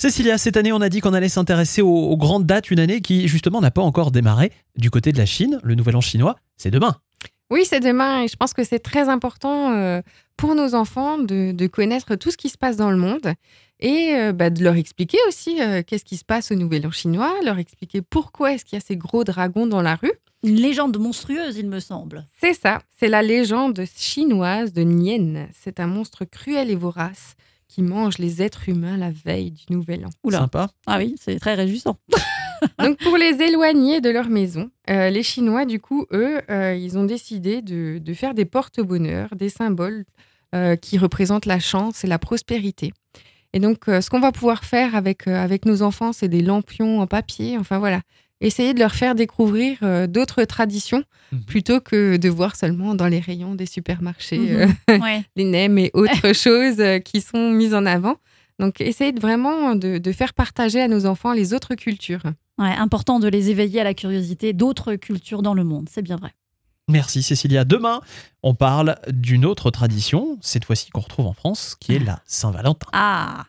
Cécilia, cette année, on a dit qu'on allait s'intéresser aux, aux grandes dates, une année qui justement n'a pas encore démarré. Du côté de la Chine, le nouvel an chinois, c'est demain. Oui, c'est demain et je pense que c'est très important euh, pour nos enfants de, de connaître tout ce qui se passe dans le monde et euh, bah, de leur expliquer aussi euh, qu'est-ce qui se passe au Nouvel An chinois, leur expliquer pourquoi est-ce qu'il y a ces gros dragons dans la rue. Une légende monstrueuse, il me semble. C'est ça, c'est la légende chinoise de Nien. C'est un monstre cruel et vorace qui mange les êtres humains la veille du Nouvel An. Oula. Sympa. Ah oui, c'est très réjouissant. Donc pour les éloigner de leur maison, euh, les Chinois, du coup, eux, euh, ils ont décidé de, de faire des porte-bonheur, des symboles euh, qui représentent la chance et la prospérité. Et donc, euh, ce qu'on va pouvoir faire avec, euh, avec nos enfants, c'est des lampions en papier, enfin voilà. Essayer de leur faire découvrir euh, d'autres traditions Mhm. plutôt que de voir seulement dans les rayons des supermarchés Mhm. euh, Ouais. les nems et autres choses euh, qui sont mises en avant. Donc, essayer de vraiment de, de faire partager à nos enfants les autres cultures. Ouais, important de les éveiller à la curiosité d'autres cultures dans le monde, c'est bien vrai. Merci Cécilia. Demain, on parle d'une autre tradition, cette fois-ci qu'on retrouve en France, qui est la Saint-Valentin. Ah,